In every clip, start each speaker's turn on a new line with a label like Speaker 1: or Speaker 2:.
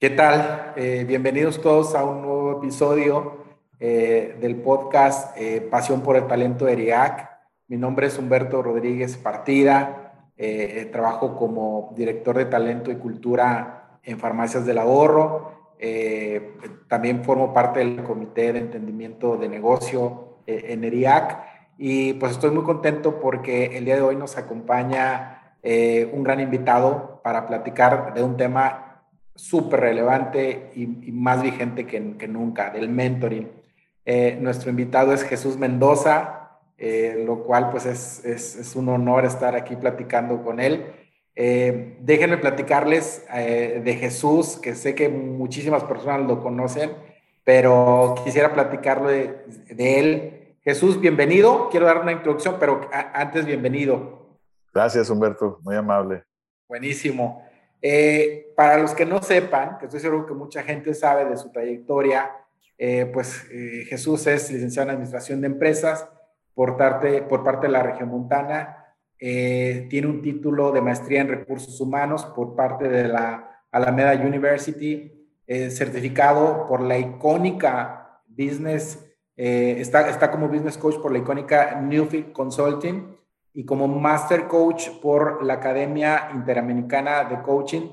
Speaker 1: ¿Qué tal? Eh, bienvenidos todos a un nuevo episodio eh, del podcast eh, Pasión por el Talento de ERIAC. Mi nombre es Humberto Rodríguez Partida. trabajo como director de talento y cultura en Farmacias del Ahorro. también formo parte del Comité de Entendimiento de Negocio en ERIAC. Y pues estoy muy contento porque el día de hoy nos acompaña un gran invitado para platicar de un tema súper relevante y, más vigente que, que, nunca, del mentoring. Eh, nuestro invitado es Jesús Mendoza, eh, lo cual pues es, es, es, un honor estar aquí platicando con él. Eh, déjenme platicarles de Jesús, que sé que muchísimas personas lo conocen, pero quisiera platicarlo de, de él. Jesús, bienvenido. Quiero dar una introducción, pero antes bienvenido.
Speaker 2: Gracias, Humberto. Muy amable.
Speaker 1: Buenísimo. Eh, para los que no sepan, que estoy seguro que mucha gente sabe de su trayectoria, eh, pues eh, Jesús es licenciado en Administración de Empresas por parte, por parte de la región montana. tiene un título de maestría en recursos humanos por parte de la Alameda University, certificado por la icónica Business, está, está como Business Coach por la icónica Newfield Consulting y como Master Coach por la Academia Interamericana de Coaching,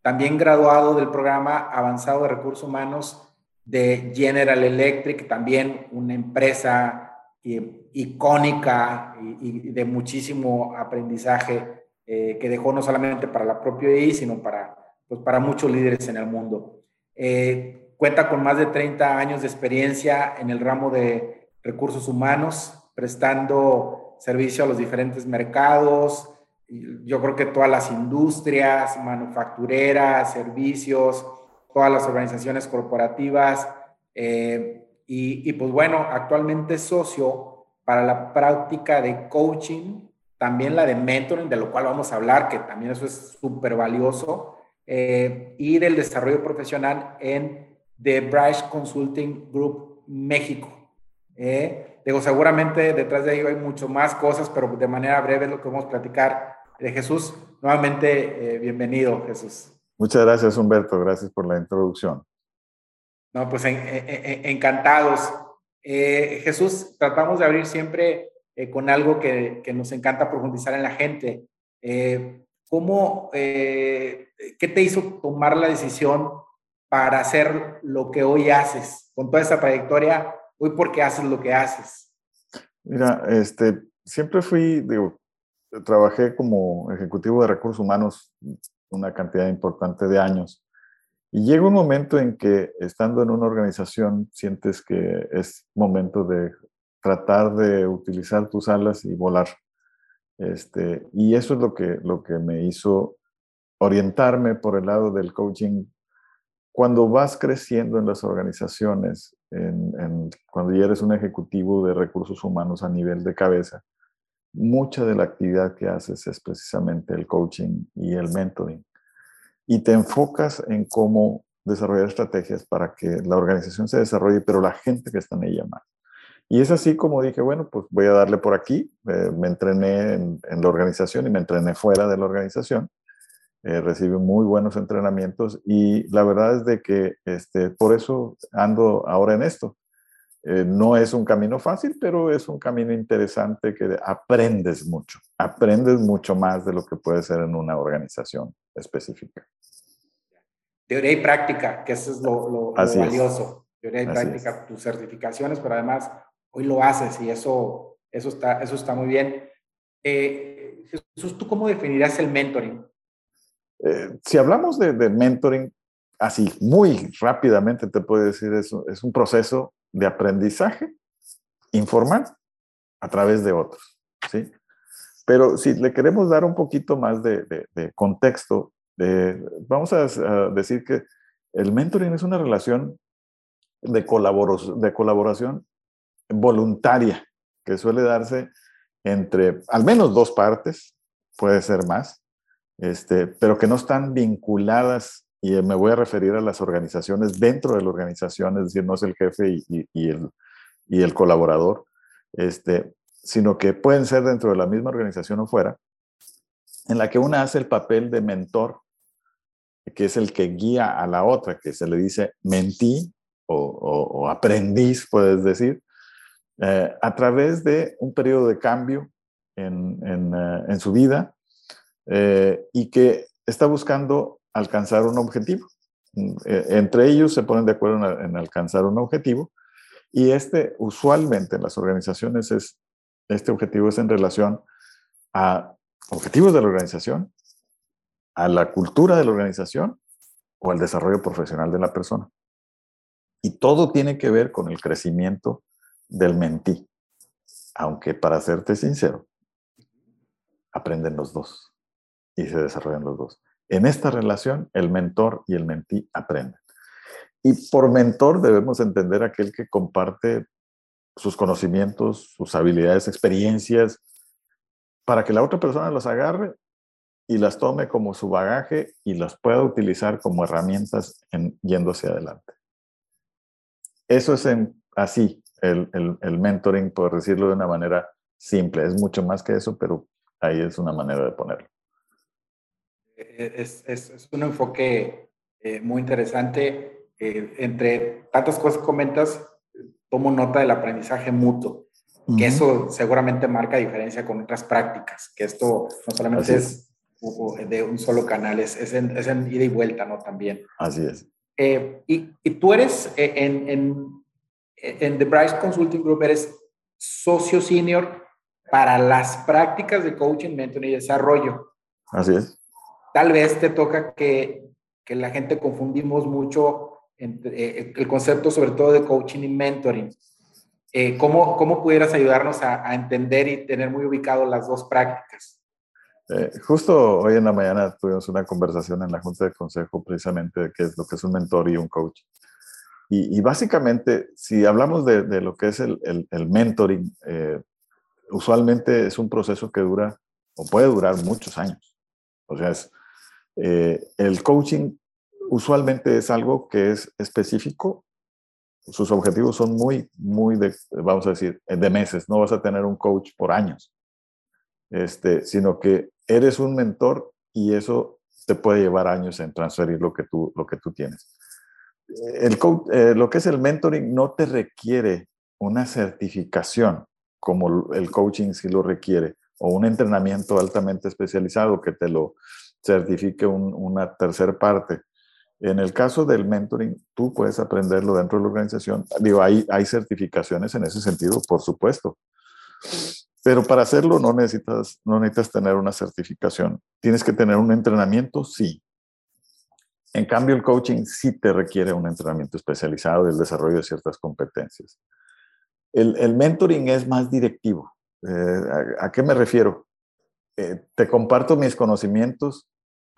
Speaker 1: también graduado del programa avanzado de recursos humanos de General Electric, también una empresa icónica y, de muchísimo aprendizaje eh, que dejó no solamente para la propia EI, sino para, pues, para muchos líderes en el mundo. Eh, cuenta con más de 30 años de experiencia en el ramo de recursos humanos, prestando servicio a los diferentes mercados. Yo creo que todas las industrias, manufactureras, servicios, todas las organizaciones corporativas. Eh, y, pues bueno, actualmente socio para la práctica de coaching, también la de mentoring, de lo cual vamos a hablar, que también eso es súper valioso, eh, y del desarrollo profesional en The Bryce Consulting Group México. Eh, Digo, seguramente detrás de ello hay mucho más cosas, pero de manera breve es lo que vamos a platicar de Jesús. Nuevamente, eh, bienvenido, Jesús.
Speaker 2: Muchas gracias, Humberto. Gracias por la introducción.
Speaker 1: No, pues encantados. Eh, Jesús, tratamos de abrir siempre eh, con algo que, que, nos encanta profundizar en la gente. ¿Cómo, qué te hizo tomar la decisión para hacer lo que hoy haces con toda esa trayectoria? Hoy por qué haces lo que haces?
Speaker 2: Mira, este, siempre fui, digo, trabajé como ejecutivo de recursos humanos una cantidad importante de años. Y llega un momento en que estando en una organización sientes que es momento de tratar de utilizar tus alas y volar. Este, y eso es lo que, lo que me hizo orientarme por el lado del coaching. Cuando vas creciendo en las organizaciones, cuando ya eres un ejecutivo de recursos humanos a nivel de cabeza, mucha de la actividad que haces es precisamente el coaching y el mentoring. Y te enfocas en cómo desarrollar estrategias para que la organización se desarrolle, pero la gente que está en ella más. Y es así como dije, bueno, pues voy a darle por aquí. Eh, me entrené en, en, la organización y me entrené fuera de la organización eh, recibe muy buenos entrenamientos y la verdad es de que este, por eso ando ahora en esto. Eh, no es un camino fácil, pero es un camino interesante que aprendes mucho, aprendes mucho más de lo que puede ser en una organización específica.
Speaker 1: Teoría y práctica, que eso es lo, valioso. Teoría y práctica, tus certificaciones, pero además hoy lo haces y eso, eso, está, eso está muy bien. Eh, Jesús, ¿tú cómo definirías el mentoring?
Speaker 2: Eh, si hablamos de, mentoring, así muy rápidamente te puedo decir eso, es un proceso de aprendizaje informal a través de otros, ¿sí? Pero si le queremos dar un poquito más de, contexto, vamos a, decir que el mentoring es una relación de, de colaboración voluntaria que suele darse entre al menos dos partes, puede ser más, este, pero que no están vinculadas, y me voy a referir a las organizaciones dentro de la organización, es decir, no es el jefe y, el, y el, colaborador, este, sino que pueden ser dentro de la misma organización o fuera, en la que una hace el papel de mentor, que es el que guía a la otra, que se le dice mentí o, aprendiz, puedes decir, eh, a través de un periodo de cambio en, en, eh, en su vida eh, y que está buscando alcanzar un objetivo. entre ellos se ponen de acuerdo en, en, alcanzar un objetivo y este usualmente en las organizaciones es, este objetivo es en relación a objetivos de la organización, a la cultura de la organización o al desarrollo profesional de la persona. Y todo tiene que ver con el crecimiento del mentí. Aunque para serte sincero, aprenden los dos y se desarrollan los dos. En esta relación, el mentor y el mentí aprenden. Y por mentor debemos entender aquel que comparte sus conocimientos, sus habilidades, experiencias, para que la otra persona los agarre y las tome como su bagaje y las pueda utilizar como herramientas en, yendo hacia adelante. Eso es así, el, el, mentoring, por decirlo de una manera simple. Es mucho más que eso, pero ahí es una manera de ponerlo.
Speaker 1: Eh, es, es, es un enfoque eh, muy interesante. Eh, entre tantas cosas que comentas, tomo nota del aprendizaje mutuo, que eso seguramente marca diferencia con otras prácticas, que esto no solamente es. de un solo canal, es, es, en, es en ida y vuelta, ¿no? También.
Speaker 2: Así es.
Speaker 1: y, y, tú eres en, en, en The Bryce Consulting Group eres socio senior para las prácticas de coaching, mentoring y desarrollo.
Speaker 2: Así es.
Speaker 1: Tal vez te toca que, que la gente confundimos mucho entre, eh, el concepto sobre todo de coaching y mentoring. Eh, ¿cómo, ¿Cómo pudieras ayudarnos a, a, entender y tener muy ubicado las dos prácticas?
Speaker 2: Eh, justo hoy en la mañana tuvimos una conversación en la Junta de Consejo precisamente de qué es lo que es un mentor y un coach. Y, básicamente, si hablamos de, lo que es el, mentoring, eh, usualmente es un proceso que dura o puede durar muchos años. O sea, eh, el coaching usualmente es algo que es específico. Sus objetivos son muy, muy, de, vamos a decir, de meses. No vas a tener un coach por años, este, sino que eres un mentor y eso te puede llevar años en transferir lo que tú, lo que tú tienes el eh, lo que es el mentoring no te requiere una certificación como el coaching sí lo requiere, o un entrenamiento altamente especializado que te lo certifique una tercera parte. En el caso del mentoring, tú puedes aprenderlo dentro de la organización. Digo, hay, hay certificaciones en ese sentido, por supuesto. Pero para hacerlo no necesitas, no necesitas tener una certificación. Tienes que tener un entrenamiento, sí. En cambio, el coaching sí te requiere un entrenamiento especializado y el desarrollo de ciertas competencias. El, mentoring es más directivo. Eh, ¿a, qué me refiero? Eh, te comparto mis conocimientos,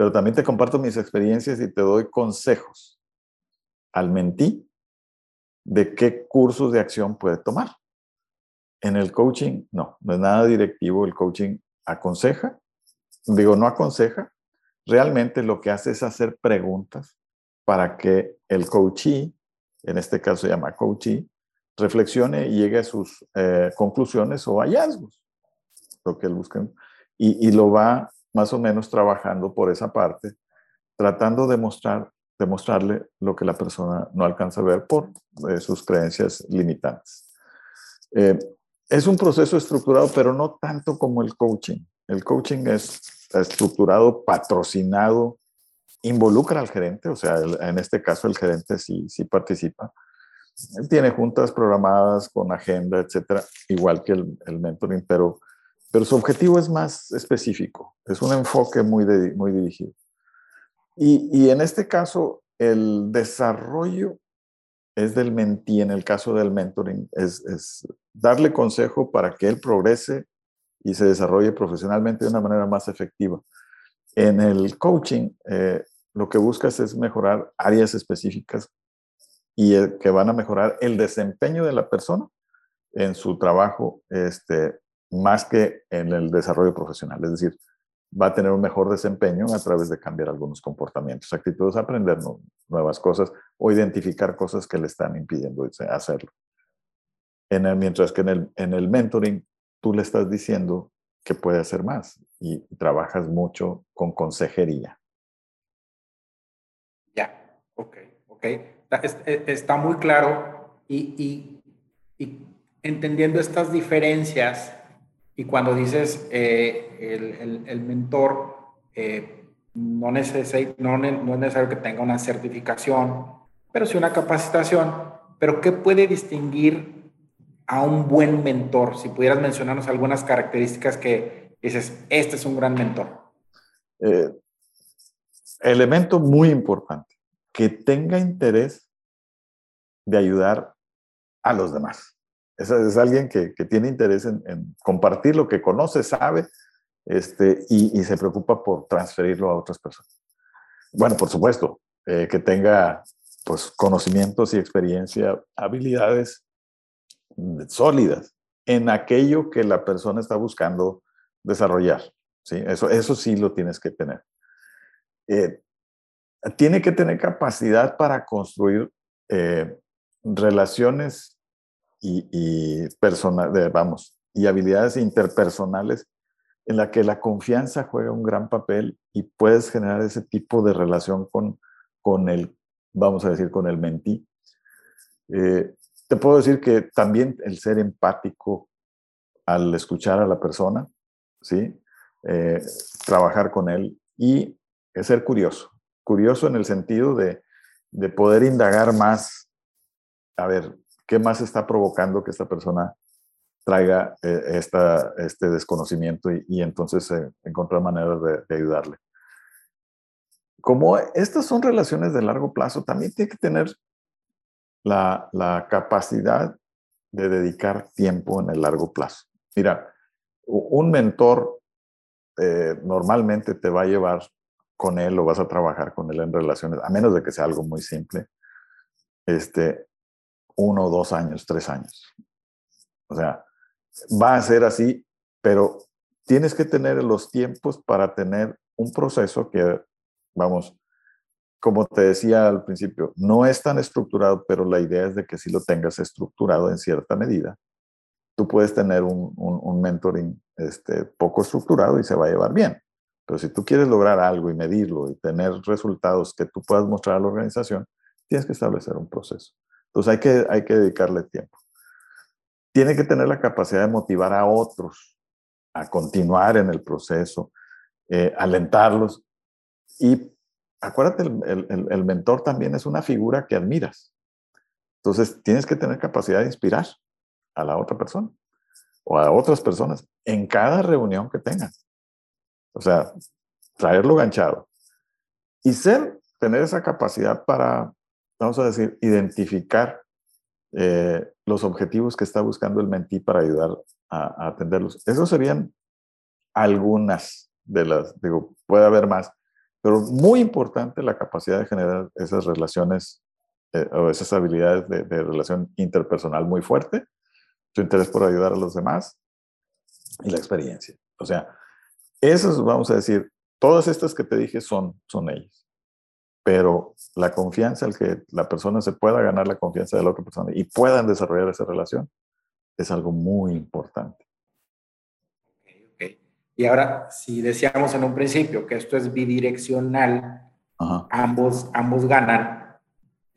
Speaker 2: pero también te comparto mis experiencias y te doy consejos al mentí de qué cursos de acción puede tomar. En el coaching, no, no es nada directivo. El coaching aconseja, digo, no aconseja, realmente lo que hace es hacer preguntas para que el coachee, en este caso se llama coachee, reflexione y llegue a sus eh, conclusiones o hallazgos, lo que él busca, y, lo va más o menos trabajando por esa parte, tratando de mostrar, mostrarle lo que la persona no alcanza a ver por eh, sus creencias limitantes. Eh, es un proceso estructurado, pero no tanto como el coaching. El coaching es estructurado, patrocinado, involucra al gerente, o sea, en este caso el gerente sí, sí participa. Tiene juntas programadas con agenda, etcétera, igual que el, el mentoring, pero, pero su objetivo es más específico, es un enfoque muy, muy dirigido. Y, y en este caso, el desarrollo es del mentí, en el caso del mentoring, es, darle consejo para que él progrese y se desarrolle profesionalmente de una manera más efectiva. En el coaching, eh, lo que buscas es mejorar áreas específicas y que van a mejorar el desempeño de la persona en su trabajo, este, más que en el desarrollo profesional. Es decir, va a tener un mejor desempeño a través de cambiar algunos comportamientos, actitudes, aprender nuevas cosas o identificar cosas que le están impidiendo hacerlo. En el, mientras que en el, en el mentoring tú le estás diciendo que puede hacer más y trabajas mucho con consejería.
Speaker 1: Ya, ok, ok. Está, muy claro y, y, entendiendo estas diferencias y cuando dices eh, el, mentor eh, no, no, no es necesario que tenga una certificación, pero sí una capacitación, pero ¿qué puede distinguir a un buen mentor? Si pudieras mencionarnos algunas características que dices, este es un gran mentor.
Speaker 2: Eh, elemento muy importante, que tenga interés de ayudar a los demás. Es, alguien que, que, tiene interés en, compartir lo que conoce, sabe, este, y, se preocupa por transferirlo a otras personas. Bueno, por supuesto, eh, que tenga pues, conocimientos y experiencia, habilidades sólidas en aquello que la persona está buscando desarrollar. ¿sí? Eso, eso sí lo tienes que tener. Eh, tiene que tener capacidad para construir eh, relaciones y, y vamos, y habilidades interpersonales en la que la confianza juega un gran papel y puedes generar ese tipo de relación con, con el, vamos a decir, con el mentí. Eh, te puedo decir que también el ser empático al escuchar a la persona, ¿sí? Eh, trabajar con él y ser curioso. Curioso en el sentido de, de poder indagar más, a ver, ¿qué más está provocando que esta persona traiga eh, esta, este desconocimiento y, entonces eh, encontrar maneras de, ayudarle? Como estas son relaciones de largo plazo, también tiene que tener la, capacidad de dedicar tiempo en el largo plazo. Mira, un mentor eh, normalmente te va a llevar con él o vas a trabajar con él en relaciones, a menos de que sea algo muy simple, este, uno, dos años, tres años. O sea, va a ser así, pero tienes que tener los tiempos para tener un proceso que, vamos, como te decía al principio, no es tan estructurado, pero la idea es de que si lo tengas estructurado en cierta medida, tú puedes tener un, un, mentoring este, poco estructurado y se va a llevar bien. Pero si tú quieres lograr algo y medirlo y tener resultados que tú puedas mostrar a la organización, tienes que establecer un proceso. Entonces hay que, hay que dedicarle tiempo. Tiene que tener la capacidad de motivar a otros a continuar en el proceso, eh, alentarlos y acuérdate, el, mentor también es una figura que admiras. Entonces, tienes que tener capacidad de inspirar a la otra persona o a otras personas en cada reunión que tengan. O sea, traerlo ganchado. Y ser, tener esa capacidad para, vamos a decir, identificar eh, los objetivos que está buscando el mentí para ayudar a, a atenderlos. Esos serían algunas de las, digo, puede haber más, pero muy importante la capacidad de generar esas relaciones eh, o esas habilidades de, relación interpersonal muy fuerte, su interés por ayudar a los demás y la experiencia. O sea, esos, vamos a decir, todas estas que te dije son, son ellas. Pero la confianza, el que la persona se pueda ganar la confianza de la otra persona y puedan desarrollar esa relación, es algo muy importante.
Speaker 1: Y ahora, si decíamos en un principio que esto es bidireccional, ambos, ambos ganan,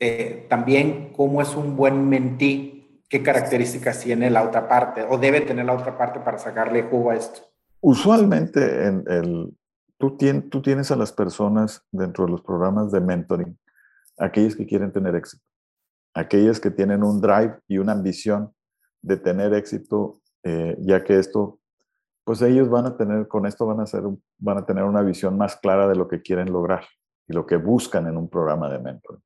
Speaker 1: eh, también cómo es un buen mentí, qué características tiene la otra parte o debe tener la otra parte para sacarle jugo a esto.
Speaker 2: Usualmente en el, tú, tienes a las personas dentro de los programas de mentoring, aquellos que quieren tener éxito, aquellos que tienen un drive y una ambición de tener éxito, eh, ya que esto pues ellos van a tener, con esto van a, hacer, van a tener una visión más clara de lo que quieren lograr y lo que buscan en un programa de mentoring.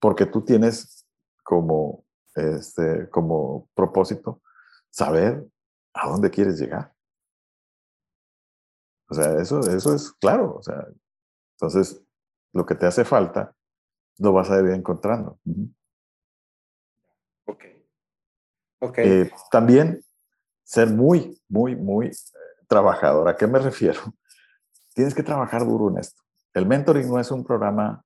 Speaker 2: Porque tú tienes como, este, como propósito saber a dónde quieres llegar. O sea, eso, eso es claro. O sea, entonces, lo que te hace falta lo vas a ir encontrando. Ok. okay. Eh, también ser muy, muy, muy eh, trabajador. ¿A qué me refiero? Tienes que trabajar duro en esto. El mentoring no es un programa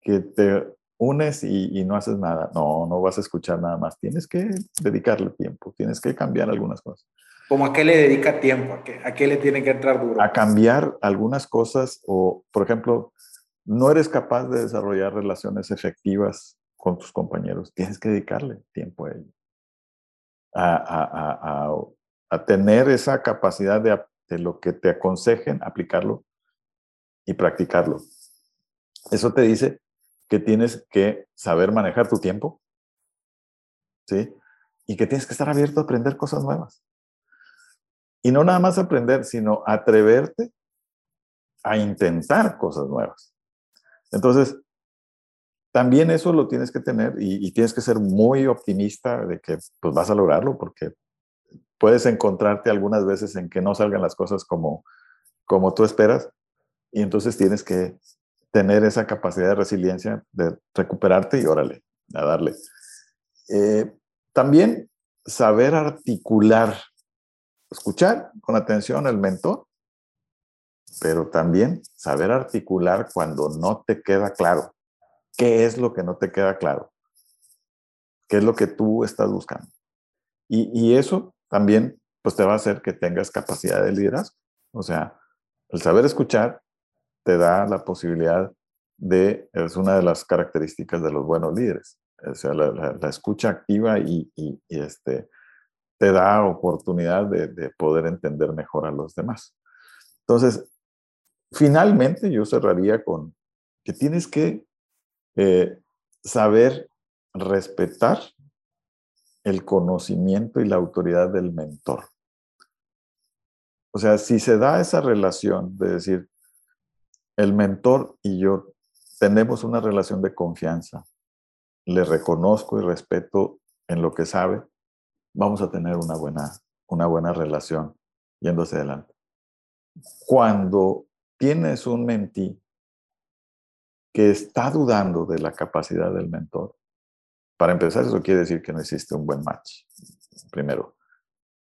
Speaker 2: que te unes y, y, no haces nada. No, no vas a escuchar nada más. Tienes que dedicarle tiempo, tienes que cambiar algunas cosas.
Speaker 1: ¿Cómo a qué le dedica tiempo? ¿A qué, ¿A qué le tiene que entrar duro?
Speaker 2: A cambiar algunas cosas o, por ejemplo, no eres capaz de desarrollar relaciones efectivas con tus compañeros. Tienes que dedicarle tiempo a ello. A, a, a, a tener esa capacidad de, de lo que te aconsejen, aplicarlo y practicarlo. Eso te dice que tienes que saber manejar tu tiempo, ¿sí? Y que tienes que estar abierto a aprender cosas nuevas. Y no nada más aprender, sino atreverte a intentar cosas nuevas. Entonces, también eso lo tienes que tener y, tienes que ser muy optimista de que pues vas a lograrlo porque puedes encontrarte algunas veces en que no salgan las cosas como, como tú esperas y entonces tienes que tener esa capacidad de resiliencia, de recuperarte y órale, a darle. Eh, también saber articular, escuchar con atención al mentor, pero también saber articular cuando no te queda claro. ¿Qué es lo que no te queda claro? ¿Qué es lo que tú estás buscando? Y, y eso también pues te va a hacer que tengas capacidad de liderazgo. O sea, el saber escuchar te da la posibilidad de, es una de las características de los buenos líderes, o sea, la, escucha activa y, este, te da oportunidad de, poder entender mejor a los demás. Entonces, finalmente yo cerraría con que tienes que eh, saber respetar el conocimiento y la autoridad del mentor. O sea, si se da esa relación de decir, el mentor y yo tenemos una relación de confianza, le reconozco y respeto en lo que sabe, vamos a tener una buena, una buena relación yendo hacia adelante. Cuando tienes un mentí que está dudando de la capacidad del mentor, para empezar, eso quiere decir que no existe un buen match, primero.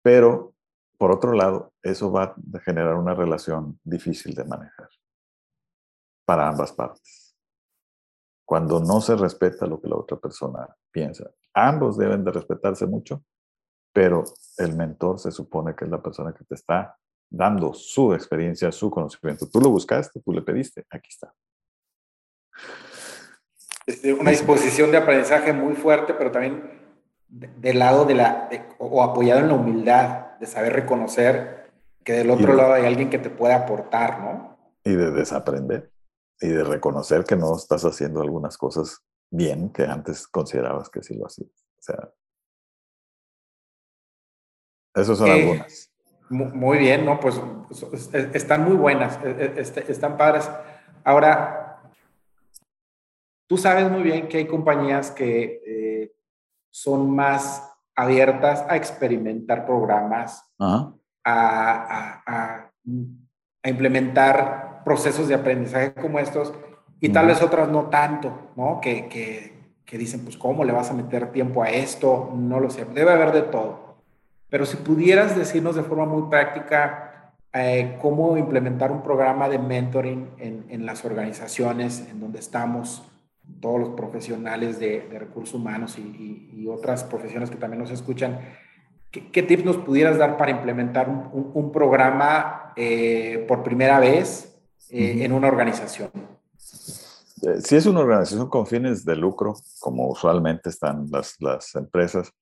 Speaker 2: Pero, por otro lado, eso va a generar una relación difícil de manejar para ambas partes. Cuando no se respeta lo que la otra persona piensa. Ambos deben de respetarse mucho, pero el mentor se supone que es la persona que te está dando su experiencia, su conocimiento. Tú lo buscaste, tú le pediste, aquí está.
Speaker 1: Este, una disposición de aprendizaje muy fuerte, pero también del lado de la, o apoyado en la humildad, de saber reconocer que del otro lado hay alguien que te puede aportar, ¿no?
Speaker 2: Y de desaprender y de reconocer que no estás haciendo algunas cosas bien que antes considerabas que sí lo hacías. O sea, esos son eh, algunas.
Speaker 1: Muy bien, ¿no? Pues, están muy buenas, e, e, este, están padres. Ahora, tú sabes muy bien que hay compañías que eh, son más abiertas a experimentar programas, a, a, a implementar procesos de aprendizaje como estos y tal vez otras no tanto, ¿no? Que, que, que, dicen, pues, ¿cómo le vas a meter tiempo a esto? No lo sé, debe haber de todo. Pero si pudieras decirnos de forma muy práctica eh, cómo implementar un programa de mentoring en, en, las organizaciones en donde estamos, todos los profesionales de, de recursos humanos y, y, otras profesiones que también nos escuchan, ¿qué, tips nos pudieras dar para implementar un, un, programa eh, por primera vez eh, en una organización?
Speaker 2: Eh, si es una organización con fines de lucro, como usualmente están las, las empresas,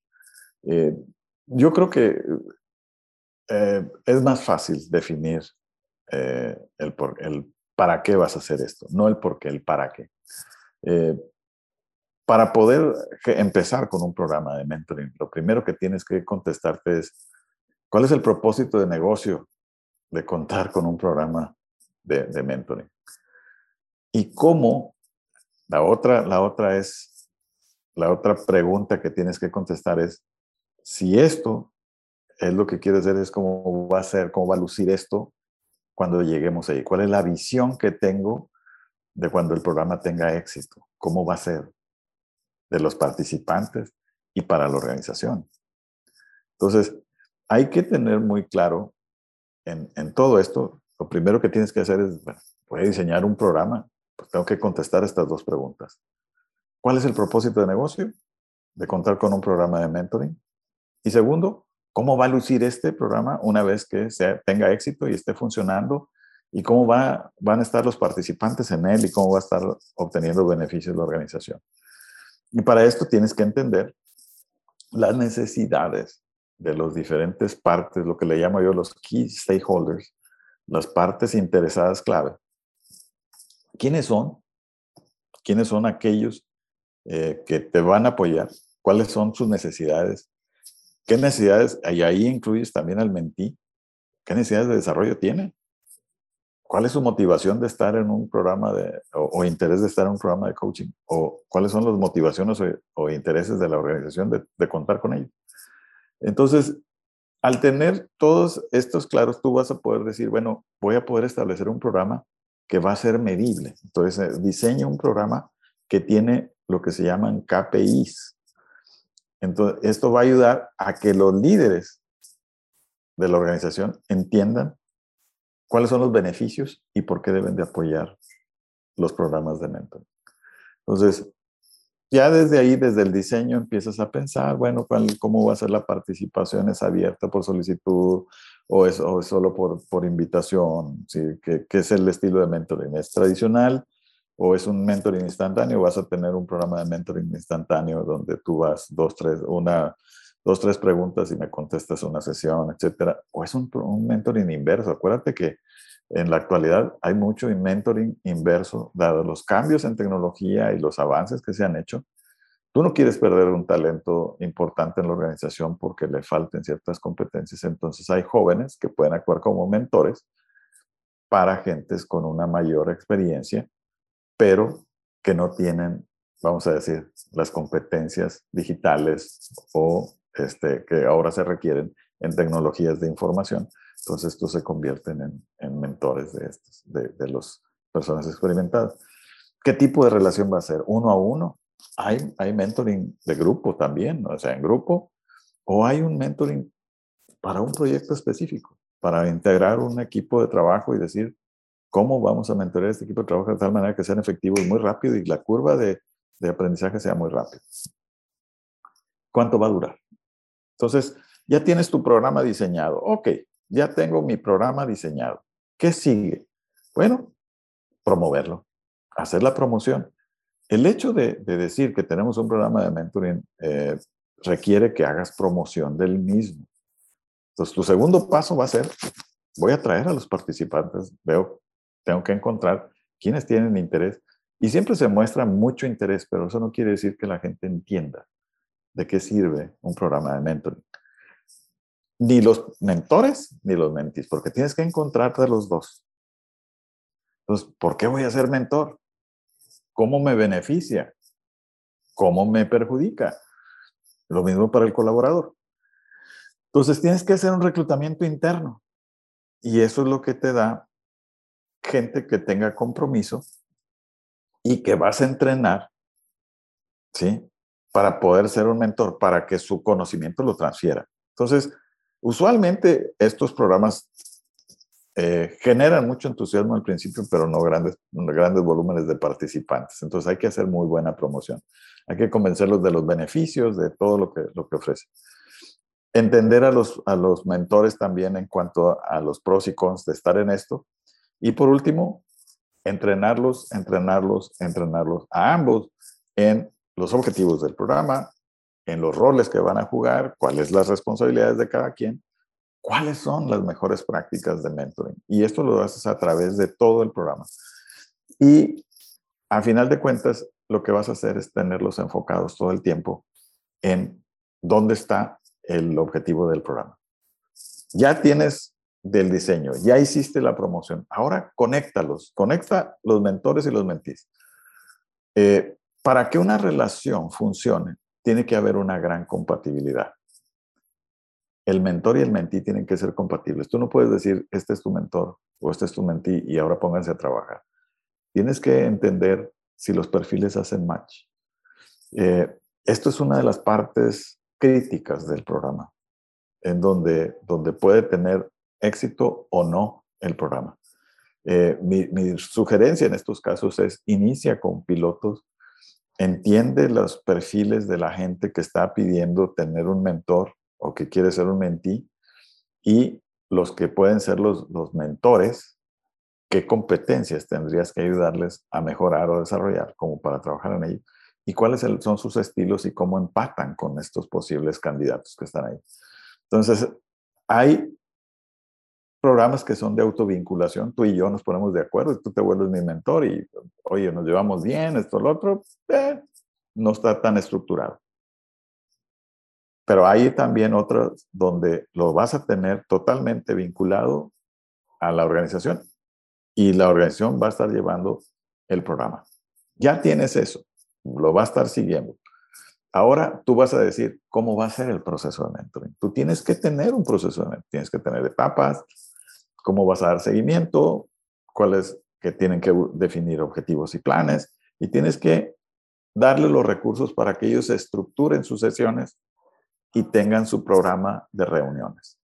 Speaker 2: eh, yo creo que es más fácil definir el, por, el para qué vas a hacer esto, no el por qué, el para qué. para poder empezar con un programa de mentoring, lo primero que tienes que contestarte es, ¿cuál es el propósito de negocio de contar con un programa de, mentoring. Y cómo, la otra, la otra es, la otra pregunta que tienes que contestar es, si esto es lo que quieres hacer, es cómo va a ser, cómo va a lucir esto cuando lleguemos ahí. ¿Cuál es la visión que tengo de cuando el programa tenga éxito? ¿Cómo va a ser de los participantes y para la organización? Entonces, hay que tener muy claro en, en todo esto, lo primero que tienes que hacer es, bueno, voy a diseñar un programa, pues tengo que contestar estas dos preguntas. ¿Cuál es el propósito de negocio? De contar con un programa de mentoring. Y segundo, ¿cómo va a lucir este programa una vez que sea, tenga éxito y esté funcionando? ¿Y cómo va, van a estar los participantes en él y cómo va a estar obteniendo beneficios la organización? Y para esto tienes que entender las necesidades de los diferentes partes, lo que le llamo yo los key stakeholders, las partes interesadas clave. ¿Quiénes son? ¿Quiénes son aquellos eh, que te van a apoyar? ¿Cuáles son sus necesidades? ¿Qué necesidades? Y ahí incluyes también al mentí. ¿Qué necesidades de desarrollo tiene? ¿Cuál es su motivación de estar en un programa de, o, interés de estar en un programa de coaching? ¿O cuáles son las motivaciones o, intereses de la organización de, de contar con ellos? Entonces, al tener todos estos claros, tú vas a poder decir, bueno, voy a poder establecer un programa que va a ser medible. Entonces, eh, diseña un programa que tiene lo que se llaman KPIs. Entonces, esto va a ayudar a que los líderes de la organización entiendan cuáles son los beneficios y por qué deben de apoyar los programas de mentoring. Entonces, ya desde ahí, desde el diseño, empiezas a pensar, bueno, ¿cómo va a ser la participación? ¿Es abierta por solicitud o es, solo por, invitación? ¿Sí? ¿Qué, ¿Qué, es el estilo de mentoring? ¿Es tradicional o es un mentoring instantáneo? ¿Vas a tener un programa de mentoring instantáneo donde tú vas dos, tres, una, dos, tres preguntas y me contestas una sesión, etcétera? ¿O es un, un mentoring inverso? Acuérdate que en la actualidad hay mucho mentoring inverso, dado los cambios en tecnología y los avances que se han hecho. Tú no quieres perder un talento importante en la organización porque le falten ciertas competencias. Entonces hay jóvenes que pueden actuar como mentores para gentes con una mayor experiencia, pero que no tienen, vamos a decir, las competencias digitales o este, que ahora se requieren en tecnologías de información entonces estos se convierten en, mentores de estos, de, de las personas experimentadas. ¿Qué tipo de relación va a ser? ¿Uno a uno? Hay, hay mentoring de grupo también, o sea, en grupo, o hay un mentoring para un proyecto específico, para integrar un equipo de trabajo y decir, ¿cómo vamos a mentorear este equipo de trabajo de tal manera que sean efectivos muy rápido y la curva de, de aprendizaje sea muy rápida? ¿Cuánto va a durar? Entonces, ya tienes tu programa diseñado. Ok, ya tengo mi programa diseñado. ¿Qué sigue? Bueno, promoverlo, hacer la promoción. El hecho de, decir que tenemos un programa de mentoring eh, requiere que hagas promoción del mismo. Entonces, tu segundo paso va a ser, voy a traer a los participantes, veo, tengo que encontrar quienes tienen interés. Y siempre se muestra mucho interés, pero eso no quiere decir que la gente entienda de qué sirve un programa de mentoring ni los mentores ni los mentís, porque tienes que encontrarte los dos. Entonces, ¿por qué voy a ser mentor? ¿Cómo me beneficia? ¿Cómo me perjudica? Lo mismo para el colaborador. Entonces, tienes que hacer un reclutamiento interno. Y eso es lo que te da gente que tenga compromiso y que vas a entrenar, ¿sí? Para poder ser un mentor, para que su conocimiento lo transfiera. Entonces, Usualmente estos programas eh, generan mucho entusiasmo al principio, pero no grandes, grandes volúmenes de participantes. Entonces hay que hacer muy buena promoción. Hay que convencerlos de los beneficios, de todo lo que, lo que ofrece. Entender a los, a los mentores también en cuanto a los pros y cons de estar en esto. Y por último, entrenarlos, entrenarlos, entrenarlos a ambos en los objetivos del programa, en los roles que van a jugar, cuáles las responsabilidades de cada quien, cuáles son las mejores prácticas de mentoring. Y esto lo haces a través de todo el programa. Y a final de cuentas, lo que vas a hacer es tenerlos enfocados todo el tiempo en dónde está el objetivo del programa. Ya tienes del diseño, ya hiciste la promoción, ahora conéctalos, conecta los mentores y los mentís. Eh, para que una relación funcione, tiene que haber una gran compatibilidad. El mentor y el mentí tienen que ser compatibles. Tú no puedes decir, este es tu mentor o este es tu mentí y ahora pónganse a trabajar. Tienes que entender si los perfiles hacen match. Eh, esto es una de las partes críticas del programa. en donde, donde puede tener éxito o no el programa. Eh, mi, sugerencia en estos casos es inicia con pilotos, entiende los perfiles de la gente que está pidiendo tener un mentor o que quiere ser un mentí y los que pueden ser los, los mentores, qué competencias tendrías que ayudarles a mejorar o desarrollar como para trabajar en ello y cuáles son sus estilos y cómo empatan con estos posibles candidatos que están ahí. Entonces, hay programas que son de autovinculación, tú y yo nos ponemos de acuerdo tú te vuelves mi mentor y, oye, nos llevamos bien, esto, lo otro, eh, no está tan estructurado. Pero hay también otros donde lo vas a tener totalmente vinculado a la organización y la organización va a estar llevando el programa. Ya tienes eso, lo va a estar siguiendo. Ahora tú vas a decir cómo va a ser el proceso de mentoring. Tú tienes que tener un proceso de mentoring, tienes que tener etapas, cómo vas a dar seguimiento, cuáles que tienen que definir objetivos y planes, y tienes que darle los recursos para que ellos estructuren sus sesiones y tengan su programa de reuniones.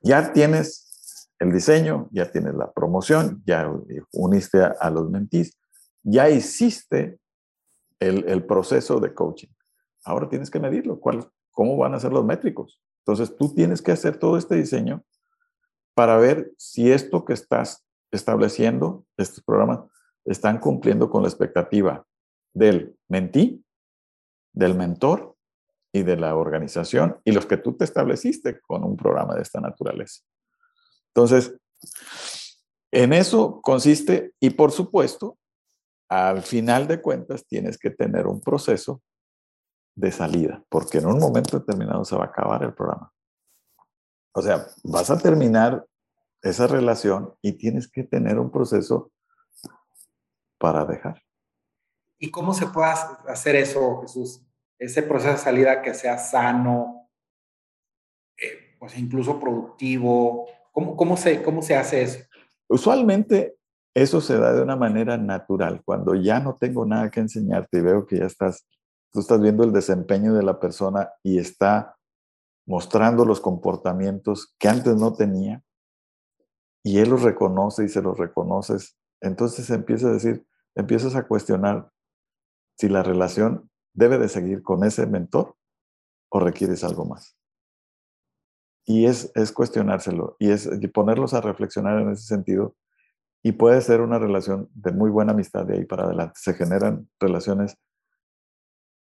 Speaker 2: Ya tienes el diseño, ya tienes la promoción, ya uniste a, los mentís, ya hiciste el, proceso de coaching. Ahora tienes que medirlo, cómo van a ser los métricos. Entonces tú tienes que hacer todo este diseño para ver si esto que estás estableciendo, estos programas, están cumpliendo con la expectativa del mentí, del mentor y de la organización y los que tú te estableciste con un programa de esta naturaleza. Entonces, en eso consiste y por supuesto, al final de cuentas tienes que tener un proceso de salida, porque en un momento determinado se va a acabar el programa. O sea, vas a terminar esa relación y tienes que tener un proceso para dejar.
Speaker 1: ¿Y cómo se puede hacer eso, Jesús? Ese proceso de salida que sea sano, eh, pues incluso productivo. ¿Cómo, cómo, se, ¿Cómo se hace eso?
Speaker 2: Usualmente eso se da de una manera natural. Cuando ya no tengo nada que enseñarte y veo que ya estás, tú estás viendo el desempeño de la persona y está mostrando los comportamientos que antes no tenía, y él los reconoce y se los reconoces, entonces empieza a decir, empiezas a cuestionar si la relación debe de seguir con ese mentor o requieres algo más. Y es, es cuestionárselo y es ponerlos a reflexionar en ese sentido. Y puede ser una relación de muy buena amistad de ahí para adelante. Se generan relaciones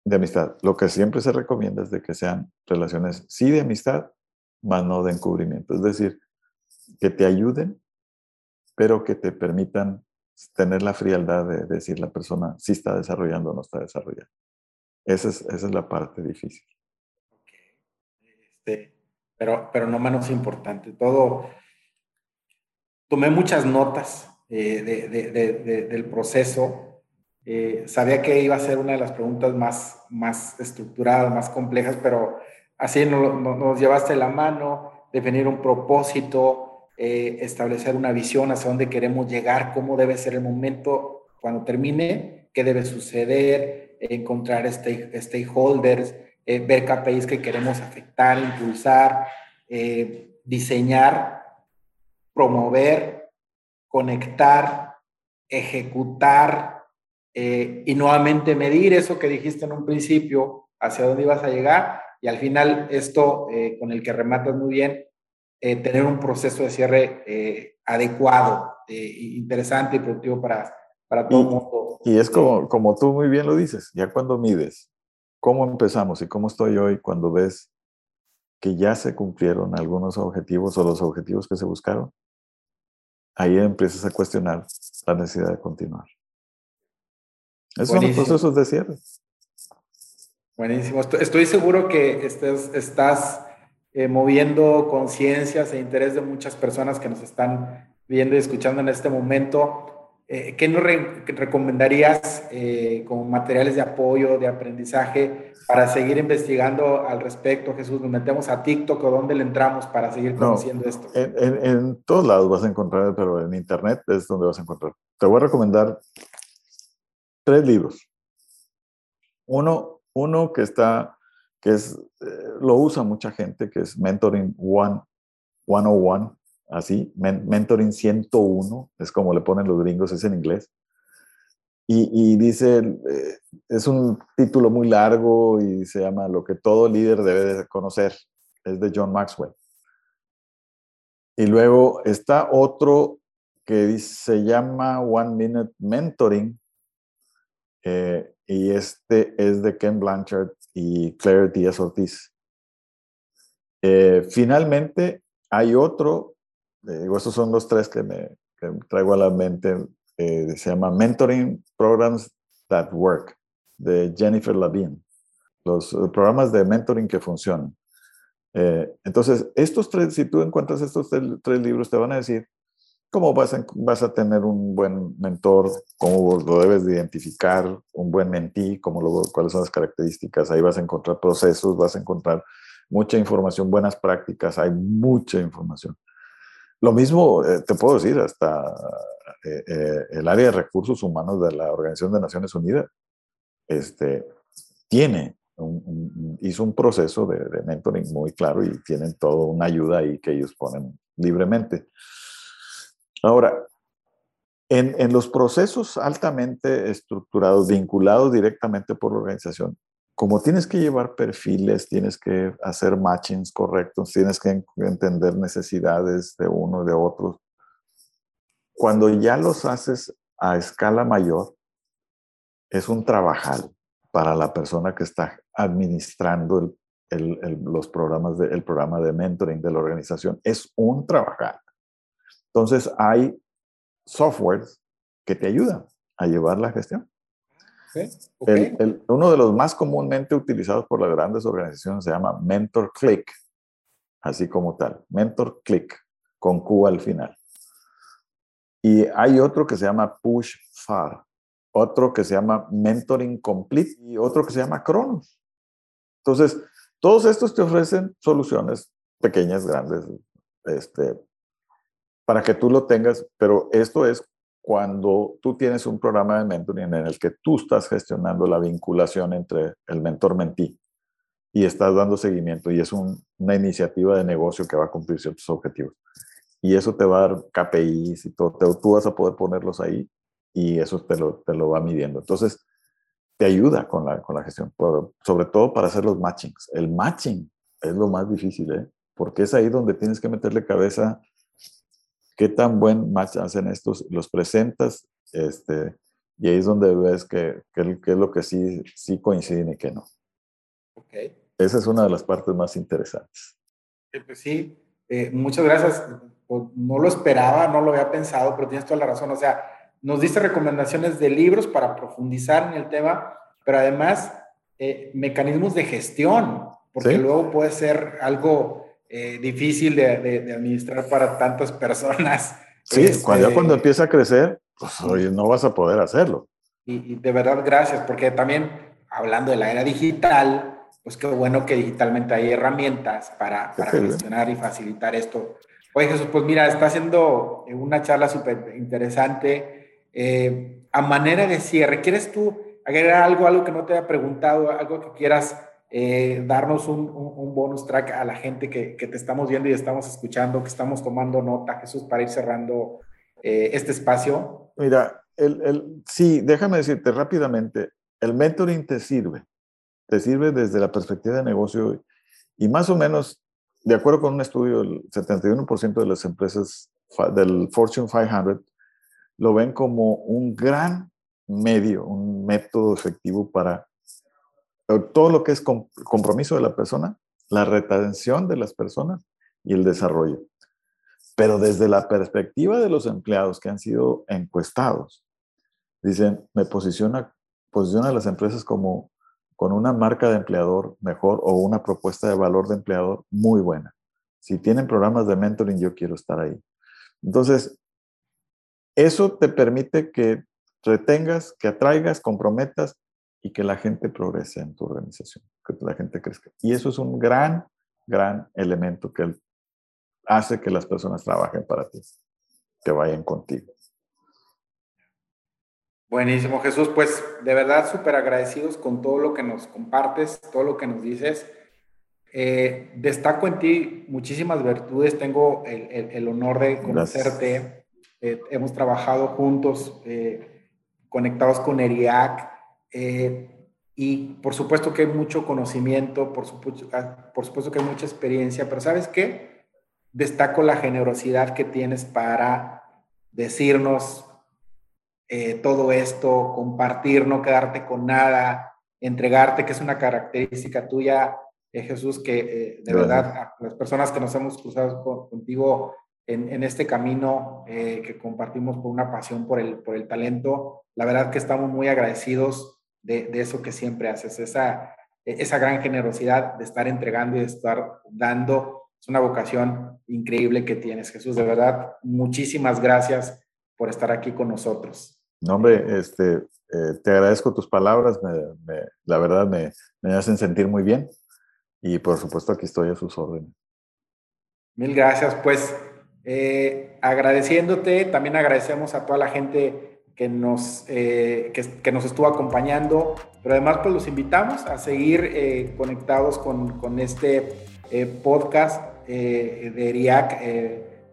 Speaker 2: de amistad. Lo que siempre se recomienda es de que sean relaciones sí de amistad, más no de encubrimiento. Es decir, que te ayuden, pero que te permitan tener la frialdad de decir la persona si está desarrollando o no está desarrollando. Esa es, esa es la parte difícil.
Speaker 1: Este, pero, pero no menos importante, todo, tomé muchas notas eh, de, del proceso. Eh, sabía que iba a ser una de las preguntas más, más estructuradas, más complejas, pero así nos llevaste la mano, definir un propósito, eh, establecer una visión hacia dónde queremos llegar, cómo debe ser el momento cuando termine, qué debe suceder, encontrar stakeholders, eh, ver KPIs que queremos afectar, impulsar, eh, diseñar, promover, conectar, ejecutar y nuevamente medir eso que dijiste en un principio, hacia dónde ibas a llegar y al final esto con el que rematas muy bien, eh, tener un proceso de cierre eh, adecuado, eh, interesante y productivo para, para todo el mundo.
Speaker 2: Y es como, como tú muy bien lo dices, ya cuando mides cómo empezamos y cómo estoy hoy, cuando ves que ya se cumplieron algunos objetivos o los objetivos que se buscaron, ahí empiezas a cuestionar la necesidad de continuar. Esos son los procesos de cierre.
Speaker 1: Buenísimo. Estoy seguro que estés, estás eh, moviendo conciencias e interés de muchas personas que nos están viendo y escuchando en este momento. Eh, ¿Qué nos recomendarías eh, como materiales de apoyo, de aprendizaje, para seguir investigando al respecto, Jesús? ¿Nos metemos a TikTok o dónde le entramos para seguir conociendo esto?
Speaker 2: En, en, todos lados vas a encontrar, pero en Internet es donde vas a encontrar. Te voy a recomendar tres libros. Uno, uno que está que es lo usa mucha gente, que es Mentoring One, 101, así, Mentoring 101, es como le ponen los gringos, es en inglés. Y, dice, eh, es un título muy largo y se llama Lo que todo líder debe de conocer. Es de John Maxwell. Y luego está otro que se llama One Minute Mentoring. Eh, y este es de Ken Blanchard y Claire Díaz Ortiz. Eh, finalmente, hay otro, digo, estos son los tres que me traigo a la mente eh, se llama Mentoring Programs That Work, de Jennifer Lavine. Los eh, programas de mentoring que funcionan. Eh, entonces, estos tres, si tú encuentras estos tres, libros, te van a decir cómo vas a, vas a tener un buen mentor, cómo lo debes de identificar, un buen mentí, cómo lo, cuáles son las características. Ahí vas a encontrar procesos, vas a encontrar mucha información, buenas prácticas, hay mucha información. Lo mismo te puedo decir, hasta eh, eh, el área de recursos humanos de la Organización de Naciones Unidas este, tiene hizo un proceso de, mentoring muy claro y tienen toda una ayuda ahí que ellos ponen libremente. Ahora, en, en, los procesos altamente estructurados, vinculados directamente por la organización, como tienes que llevar perfiles, tienes que hacer matchings correctos, tienes que entender necesidades de uno y de otros, cuando ya los haces a escala mayor, es un trabajal para la persona que está administrando los programas de, el programa de mentoring de la organización. Es un trabajal. Entonces hay softwares que te ayudan a llevar la gestión. uno de los más comúnmente utilizados por las grandes organizaciones se llama Mentor Click, así como tal, Mentor Click, con Q al final. Y hay otro que se llama Push Far, otro que se llama Mentoring Complete y otro que se llama Cronos. Entonces, todos estos te ofrecen soluciones pequeñas, grandes, este, para que tú lo tengas, pero esto es cuando tú tienes un programa de mentoring en el que tú estás gestionando la vinculación entre el mentor-mentí y estás dando seguimiento y es una iniciativa de negocio que va a cumplir ciertos objetivos y eso te va a dar KPIs y todo, tú vas a poder ponerlos ahí y eso te lo, te lo va midiendo. Entonces, te ayuda con la, con la gestión, sobre todo para hacer los matchings. El matching es lo más difícil, ¿eh? porque es ahí donde tienes que meterle cabeza qué tan buen match hacen estos, los presentas, este, y ahí es donde ves que, que, es lo que sí, sí coinciden y que no.
Speaker 1: Okay.
Speaker 2: Esa es una de las partes más interesantes.
Speaker 1: Pues sí, eh, muchas gracias. Pues, no lo esperaba, no lo había pensado, pero tienes toda la razón. O sea, nos diste recomendaciones de libros para profundizar en el tema, pero además eh, mecanismos de gestión, porque luego puede ser algo eh, difícil de, administrar para tantas personas.
Speaker 2: Sí, este, cuando, ya cuando empieza a crecer, pues oye, no vas a poder hacerlo.
Speaker 1: Y, y, de verdad, gracias, porque también hablando de la era digital, pues qué bueno que digitalmente hay herramientas para, para gestionar y facilitar esto Oye Jesús, pues mira, está haciendo una charla súper interesante. Eh, a manera de cierre, ¿quieres tú agregar algo, algo que no te haya preguntado, algo que quieras eh, darnos un, un, bonus track a la gente que, que, te estamos viendo y estamos escuchando, que estamos tomando nota, Jesús, para ir cerrando eh, este espacio?
Speaker 2: Mira, el, el, sí, déjame decirte rápidamente, el mentoring te sirve, te sirve desde la perspectiva de negocio y más o menos de acuerdo con un estudio, el 71% de las empresas del Fortune 500 lo ven como un gran medio, un método efectivo para todo lo que es compromiso de la persona, la retención de las personas y el desarrollo. Pero desde la perspectiva de los empleados que han sido encuestados, dicen, me posiciona, posiciona a las empresas como con una marca de empleador mejor o una propuesta de valor de empleador muy buena. Si tienen programas de mentoring, yo quiero estar ahí. Entonces, eso te permite que retengas, que atraigas, comprometas y que la gente progrese en tu organización, que la gente crezca. Y eso es un gran, gran elemento que hace que las personas trabajen para ti, que vayan contigo.
Speaker 1: Buenísimo, Jesús. Pues de verdad súper agradecidos con todo lo que nos compartes, todo lo que nos dices. Eh, destaco en ti muchísimas virtudes, tengo el, honor de conocerte, eh, hemos trabajado juntos, eh, conectados con ERIAC, y por supuesto que hay mucho conocimiento, por supuesto, ah, por supuesto que hay mucha experiencia, pero ¿sabes qué? Destaco la generosidad que tienes para decirnos todo esto, compartir, no quedarte con nada, entregarte, que es una característica tuya eh, Jesús, que eh, de verdad las personas que nos hemos cruzado contigo en, este camino eh, que compartimos por una pasión por el, por el talento, la verdad que estamos muy agradecidos de, eso que siempre haces, esa, esa gran generosidad de estar entregando y de estar dando. Es una vocación increíble que tienes, Jesús. De verdad, muchísimas gracias por estar aquí con nosotros.
Speaker 2: No, hombre, este, te agradezco tus palabras, la verdad me, me hacen sentir muy bien y por supuesto aquí estoy a sus órdenes.
Speaker 1: Mil gracias. Pues eh, agradeciéndote, también agradecemos a toda la gente que nos, eh, que, nos estuvo acompañando, pero además pues los invitamos a seguir eh, conectados con, con este podcast de ERIAC,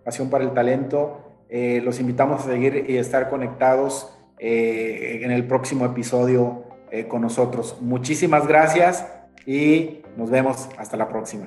Speaker 1: Pasión para el Talento. los invitamos a seguir y estar conectados en el próximo episodio con nosotros. Muchísimas gracias y nos vemos hasta la próxima.